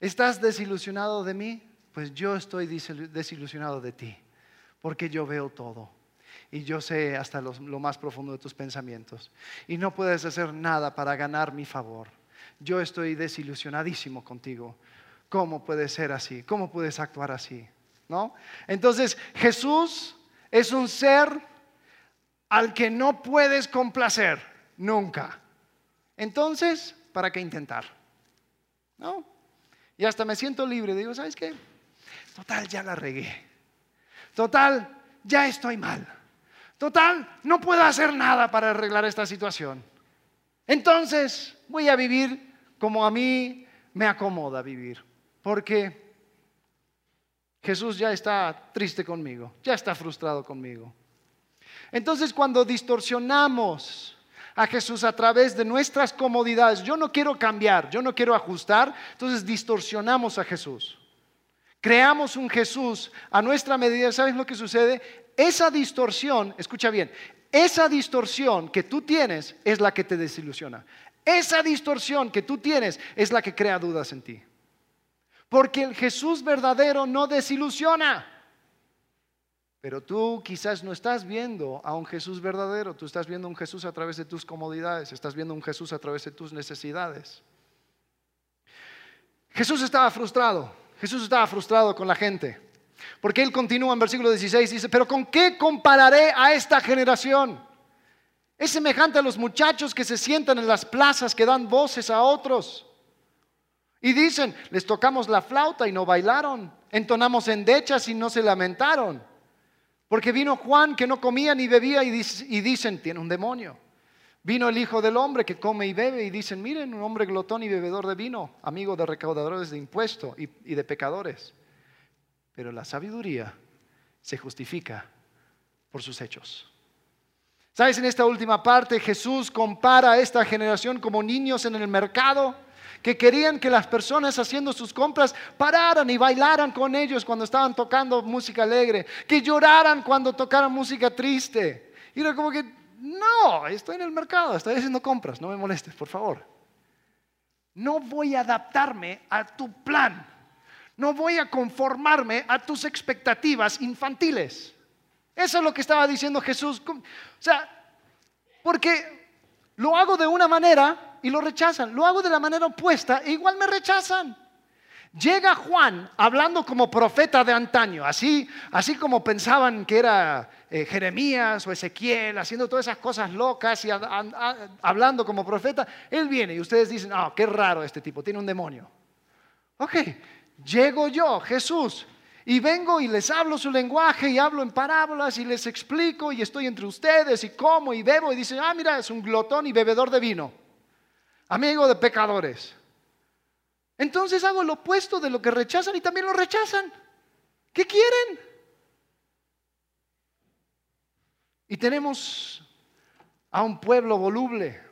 ¿estás desilusionado de mí? Pues yo estoy desilusionado de ti porque yo veo todo y yo sé hasta lo, más profundo de tus pensamientos y no puedes hacer nada para ganar mi favor. Yo estoy desilusionadísimo contigo. ¿Cómo puede ser así? ¿Cómo puedes actuar así? ¿No? Entonces, Jesús es un ser al que no puedes complacer nunca. Entonces, ¿para qué intentar? ¿No? Y hasta me siento libre. Digo, ¿sabes qué? Total, ya la regué. Total, ya estoy mal. Total, no puedo hacer nada para arreglar esta situación. Entonces voy a vivir como a mí me acomoda vivir. Porque Jesús ya está triste conmigo, ya está frustrado conmigo. Entonces cuando distorsionamos a Jesús a través de nuestras comodidades, yo no quiero cambiar, yo no quiero ajustar, entonces distorsionamos a Jesús. creamos un Jesús a nuestra medida, ¿sabes lo que sucede? Esa distorsión, escucha bien, esa distorsión que tú tienes es la que te desilusiona. Esa distorsión que tú tienes es la que crea dudas en ti. Porque el Jesús verdadero no desilusiona. Pero tú quizás no estás viendo a un Jesús verdadero, tú estás viendo a un Jesús a través de tus comodidades, estás viendo a un Jesús a través de tus necesidades. Jesús estaba frustrado, Jesús estaba frustrado con la gente, porque él continúa en versículo 16, dice, pero ¿con qué compararé a esta generación? Es semejante a los muchachos que se sientan en las plazas que dan voces a otros. Y dicen, les tocamos la flauta y no bailaron, entonamos endechas y no se lamentaron. Porque vino Juan que no comía ni bebía y, dicen, tiene un demonio. Vino el Hijo del Hombre que come y bebe y dicen, miren, un hombre glotón y bebedor de vino, amigo de recaudadores de impuestos y, y de pecadores. Pero la sabiduría se justifica por sus hechos. ¿Sabes? En esta última parte Jesús compara a esta generación como niños en el mercado que querían que las personas haciendo sus compras pararan y bailaran con ellos cuando estaban tocando música alegre, que lloraran cuando tocaran música triste. Y era como que, no, estoy en el mercado, estoy haciendo compras, no me molestes, por favor. No voy a adaptarme a tu plan, no voy a conformarme a tus expectativas infantiles. Eso es lo que estaba diciendo Jesús. O sea, porque lo hago de una manera y lo rechazan. Lo hago de la manera opuesta e igual me rechazan. Llega Juan hablando como profeta de antaño, así, así como pensaban que era eh, Jeremías o Ezequiel, haciendo todas esas cosas locas y hablando como profeta. Él viene y ustedes dicen, ah, qué raro este tipo, tiene un demonio. Ok, llego yo, Jesús, y vengo y les hablo su lenguaje y hablo en parábolas y les explico y estoy entre ustedes y como y bebo y dicen, ah, mira, es un glotón y bebedor de vino amigo de pecadores. Entonces hago lo opuesto de lo que rechazan y también lo rechazan. ¿Qué quieren? Y tenemos a un pueblo voluble.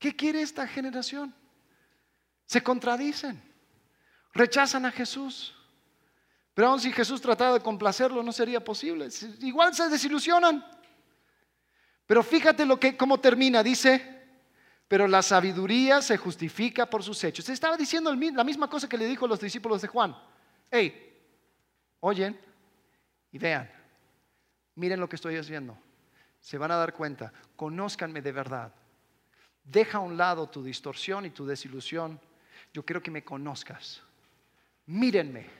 ¿Qué quiere esta generación? Se contradicen, rechazan a Jesús. Pero si Jesús tratara de complacerlo, no sería posible. Igual se desilusionan. Pero fíjate lo que cómo termina, dice, pero la sabiduría se justifica por sus hechos. Se estaba diciendo la misma cosa que le dijo a los discípulos de Juan. Hey, oyen y vean, miren lo que estoy haciendo. Se van a dar cuenta, conózcanme de verdad. Deja a un lado tu distorsión y tu desilusión. Yo quiero que me conozcas. Mírenme.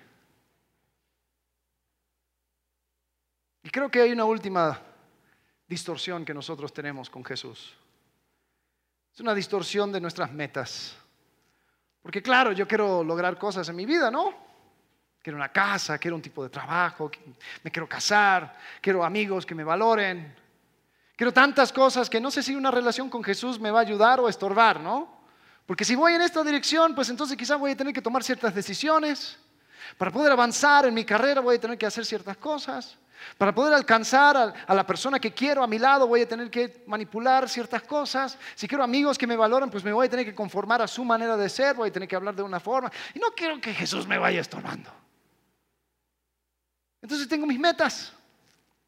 Y creo que hay una última distorsión que nosotros tenemos con Jesús. Es una distorsión de nuestras metas. Porque claro, yo quiero lograr cosas en mi vida, ¿no? Quiero una casa, quiero un tipo de trabajo, me quiero casar, quiero amigos que me valoren. Quiero tantas cosas que no sé si una relación con Jesús me va a ayudar o estorbar, ¿no? Porque si voy en esta dirección, pues entonces quizás voy a tener que tomar ciertas decisiones. Para poder avanzar en mi carrera voy a tener que hacer ciertas cosas. Para poder alcanzar a, la persona que quiero a mi lado voy a tener que manipular ciertas cosas. Si quiero amigos que me valoren, pues me voy a tener que conformar a su manera de ser, voy a tener que hablar de una forma. Y no quiero que Jesús me vaya estorbando. Entonces tengo mis metas.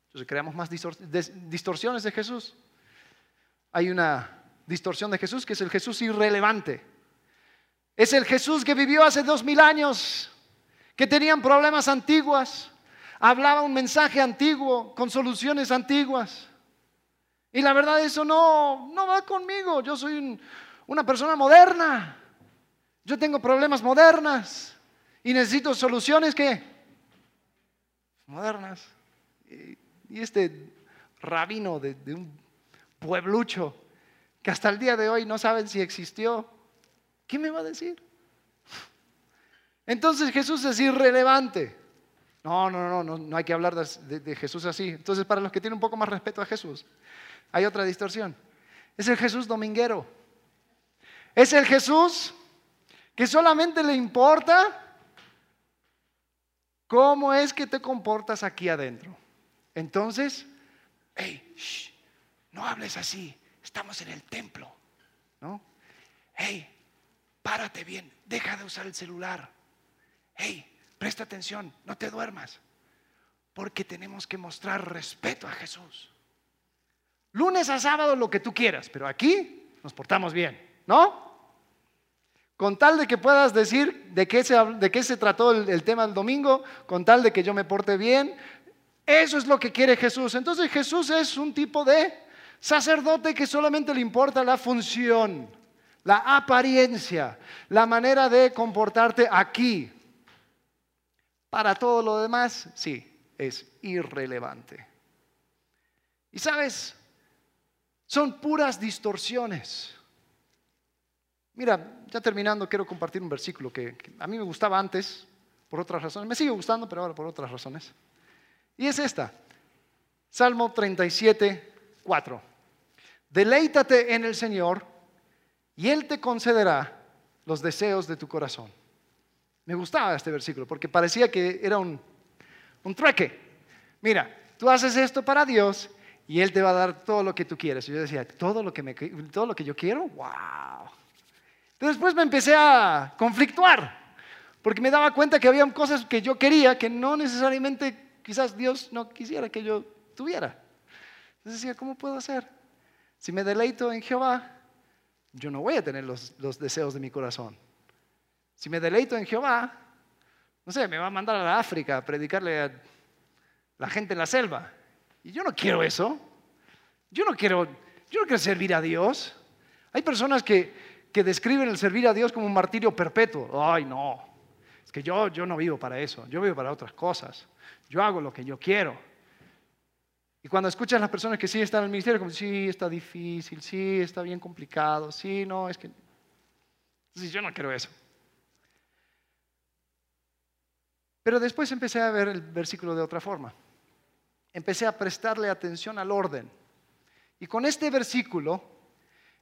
Entonces creamos más distorsiones de Jesús. Hay una distorsión de Jesús que es el Jesús irrelevante. Es el Jesús que vivió hace dos mil años, que tenían problemas antiguas, hablaba un mensaje antiguo con soluciones antiguas. Y la verdad eso no, no va conmigo. Yo soy una persona moderna. Yo tengo problemas modernas y necesito soluciones que modernas. Y, este rabino de, de un pueblucho que hasta el día de hoy no saben si existió, ¿qué me va a decir? Entonces Jesús es irrelevante. No, no, no, no, hay que hablar de, Jesús así. Entonces, para los que tienen un poco más respeto a Jesús, hay otra distorsión. Es el Jesús dominguero. Es el Jesús que solamente le importa cómo es que te comportas aquí adentro. Entonces, hey, no hables así, estamos en el templo, ¿no? Hey, párate bien, deja de usar el celular. Hey, presta atención, no te duermas, porque tenemos que mostrar respeto a Jesús. Lunes a sábado lo que tú quieras, pero aquí nos portamos bien, ¿no? Con tal de que puedas decir de qué se, de qué se trató el, el tema del domingo, con tal de que yo me porte bien, eso es lo que quiere Jesús. Entonces Jesús es un tipo de sacerdote que solamente le importa la función, la apariencia, la manera de comportarte aquí. Para todo lo demás, sí, es irrelevante. Y sabes, son puras distorsiones. Mira, ya terminando, quiero compartir un versículo que, a mí me gustaba antes, por otras razones. Me sigue gustando, pero ahora por otras razones. Y es esta. Salmo 37, 4. Deleítate en el Señor y Él te concederá los deseos de tu corazón. Me gustaba este versículo porque parecía que era un, un trueque. Mira, tú haces esto para Dios y Él te va a dar todo lo que tú quieres. Y yo decía, todo lo que, me, todo lo que yo quiero, wow. Después me empecé a conflictuar, porque me daba cuenta que había cosas que yo quería que no necesariamente quizás Dios no quisiera que yo tuviera. Entonces decía, ¿cómo puedo hacer? Si me deleito en Jehová, yo no voy a tener los, los deseos de mi corazón. Si me deleito en Jehová, no sé, me va a mandar a la África a predicarle a la gente en la selva. Y yo no quiero eso. Yo no quiero, yo no quiero servir a Dios. Hay personas que, que describen el servir a Dios como un martirio perpetuo. Ay, no. Es que yo, yo no vivo para eso. Yo vivo para otras cosas. Yo hago lo que yo quiero. Y cuando escuchas a las personas que sí están en el ministerio, como sí, está difícil, sí, está bien complicado, sí, no, es que... Entonces yo no quiero eso. Pero después empecé a ver el versículo de otra forma empecé a prestarle atención al orden. Y con este versículo,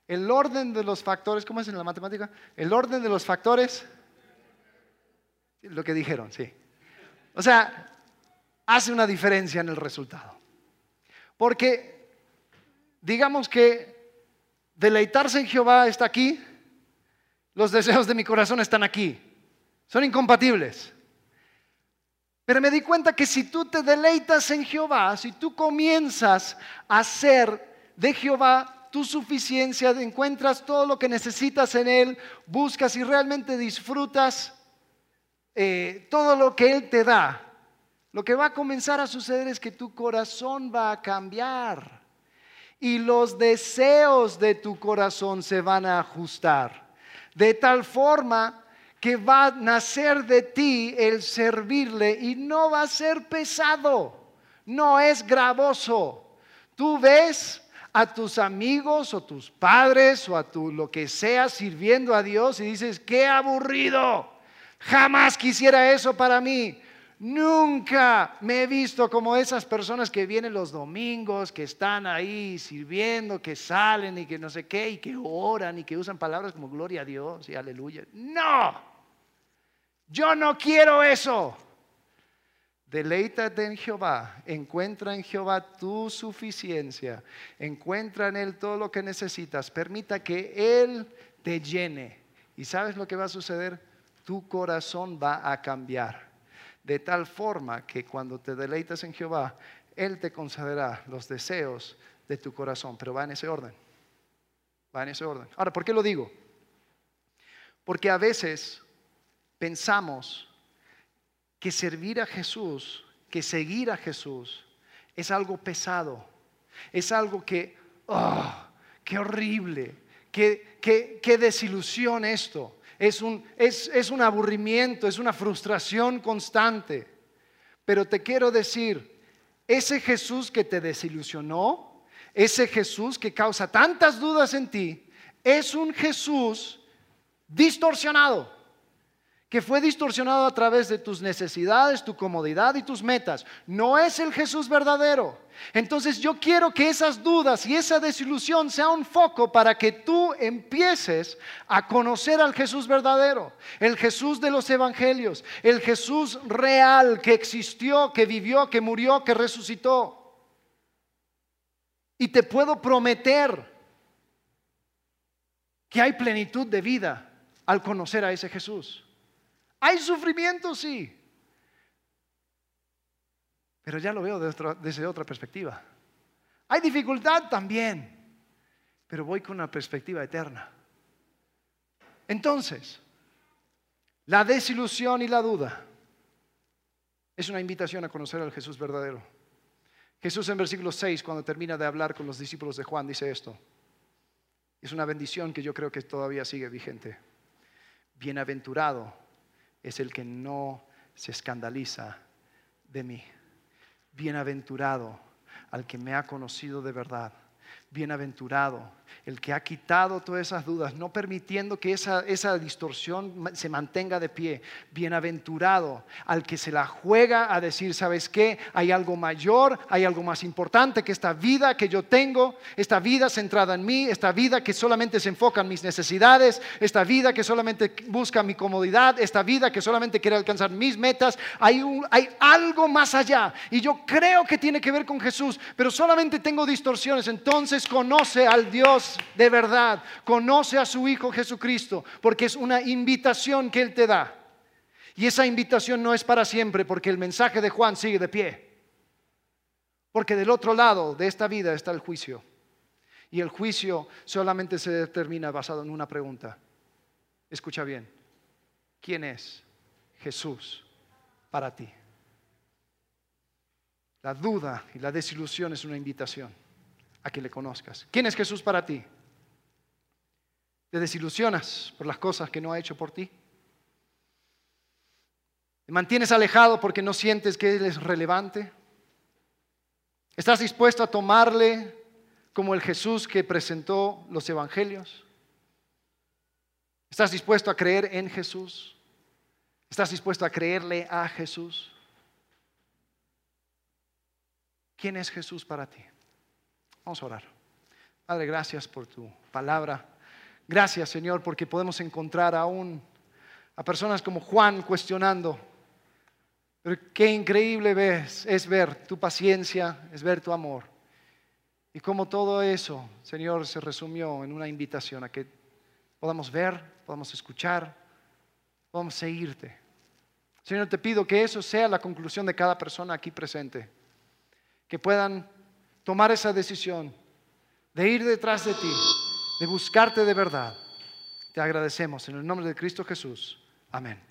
el orden de los factores, ¿cómo es en la matemática? El orden de los factores, lo que dijeron, sí. O sea, hace una diferencia en el resultado. Porque digamos que deleitarse en Jehová está aquí, los deseos de mi corazón están aquí. Son incompatibles. Pero me di cuenta que si tú te deleitas en Jehová, si tú comienzas a hacer de Jehová tu suficiencia, encuentras todo lo que necesitas en Él, buscas y realmente disfrutas eh, todo lo que Él te da, lo que va a comenzar a suceder es que tu corazón va a cambiar y los deseos de tu corazón se van a ajustar. De tal forma que va a nacer de ti el servirle y no va a ser pesado, no es gravoso. Tú ves a tus amigos o tus padres o a tu lo que sea sirviendo a Dios y dices, qué aburrido, jamás quisiera eso para mí. Nunca me he visto como esas personas que vienen los domingos, que están ahí sirviendo, que salen y que no sé qué, y que oran y que usan palabras como gloria a Dios y aleluya. No, yo no quiero eso. Deleítate en Jehová, encuentra en Jehová tu suficiencia, encuentra en Él todo lo que necesitas, permita que Él te llene. ¿Y sabes lo que va a suceder? Tu corazón va a cambiar. De tal forma que cuando te deleitas en Jehová, Él te concederá los deseos de tu corazón, pero va en ese orden. Va en ese orden. Ahora, ¿por qué lo digo? Porque a veces pensamos que servir a Jesús, que seguir a Jesús, es algo pesado, es algo que, oh, qué horrible, qué, qué, desilusión esto, es un, es, es un aburrimiento, es una frustración constante. Pero te quiero decir, ese Jesús que te desilusionó, ese Jesús que causa tantas dudas en ti, es un Jesús distorsionado que fue distorsionado a través de tus necesidades, tu comodidad y tus metas. No es el Jesús verdadero. Entonces yo quiero que esas dudas y esa desilusión sea un foco para que tú empieces a conocer al Jesús verdadero, el Jesús de los evangelios, el Jesús real que existió, que vivió, que murió, que resucitó. Y te puedo prometer que hay plenitud de vida al conocer a ese Jesús. ¿Hay sufrimiento? Sí. pero ya lo veo desde otra perspectiva. Hay dificultad también, pero voy con una perspectiva eterna. Entonces, la desilusión y la duda es una invitación a conocer al Jesús verdadero. Jesús en versículo 6, cuando termina de hablar con los discípulos de Juan, dice esto. Es una bendición que yo creo que todavía sigue vigente. Bienaventurado es el que no se escandaliza de mí. Bienaventurado al que me ha conocido de verdad. Bienaventurado el que ha quitado todas esas dudas, no permitiendo que esa, esa distorsión se mantenga de pie. Bienaventurado al que se la juega a decir, ¿sabes qué? Hay algo mayor, hay algo más importante que esta vida que yo tengo, esta vida centrada en mí, esta vida que solamente se enfoca en mis necesidades, esta vida que solamente busca mi comodidad, esta vida que solamente quiere alcanzar mis metas. Hay, hay algo más allá y yo creo que tiene que ver con Jesús, pero solamente tengo distorsiones. Conoce al Dios de verdad, conoce a su Hijo Jesucristo, porque es una invitación que Él te da. Y esa invitación no es para siempre, porque el mensaje de Juan sigue de pie. Porque del otro lado de esta vida está el juicio. Y el juicio solamente se determina basado en una pregunta. Escucha bien. ¿Quién es Jesús para ti? La duda y la desilusión es una invitación a que le conozcas. ¿Quién es Jesús para ti? ¿Te desilusionas por las cosas que no ha hecho por ti? ¿Te mantienes alejado porque no sientes que Él es relevante? ¿Estás dispuesto a tomarle como el Jesús que presentó los evangelios? ¿Estás dispuesto a creer en Jesús? ¿Estás dispuesto a creerle a Jesús? ¿Quién es Jesús para ti? Vamos a orar. Padre, gracias por tu palabra. Gracias, Señor, porque podemos encontrar aún a personas como Juan cuestionando. Pero qué increíble ves, es ver tu paciencia, es ver tu amor. Y cómo todo eso, Señor, se resumió en una invitación a que podamos ver, podamos escuchar, podamos seguirte. Señor, te pido que eso sea la conclusión de cada persona aquí presente. Que puedan tomar esa decisión de ir detrás de ti, de buscarte de verdad. Te agradecemos en el nombre de Cristo Jesús. Amén.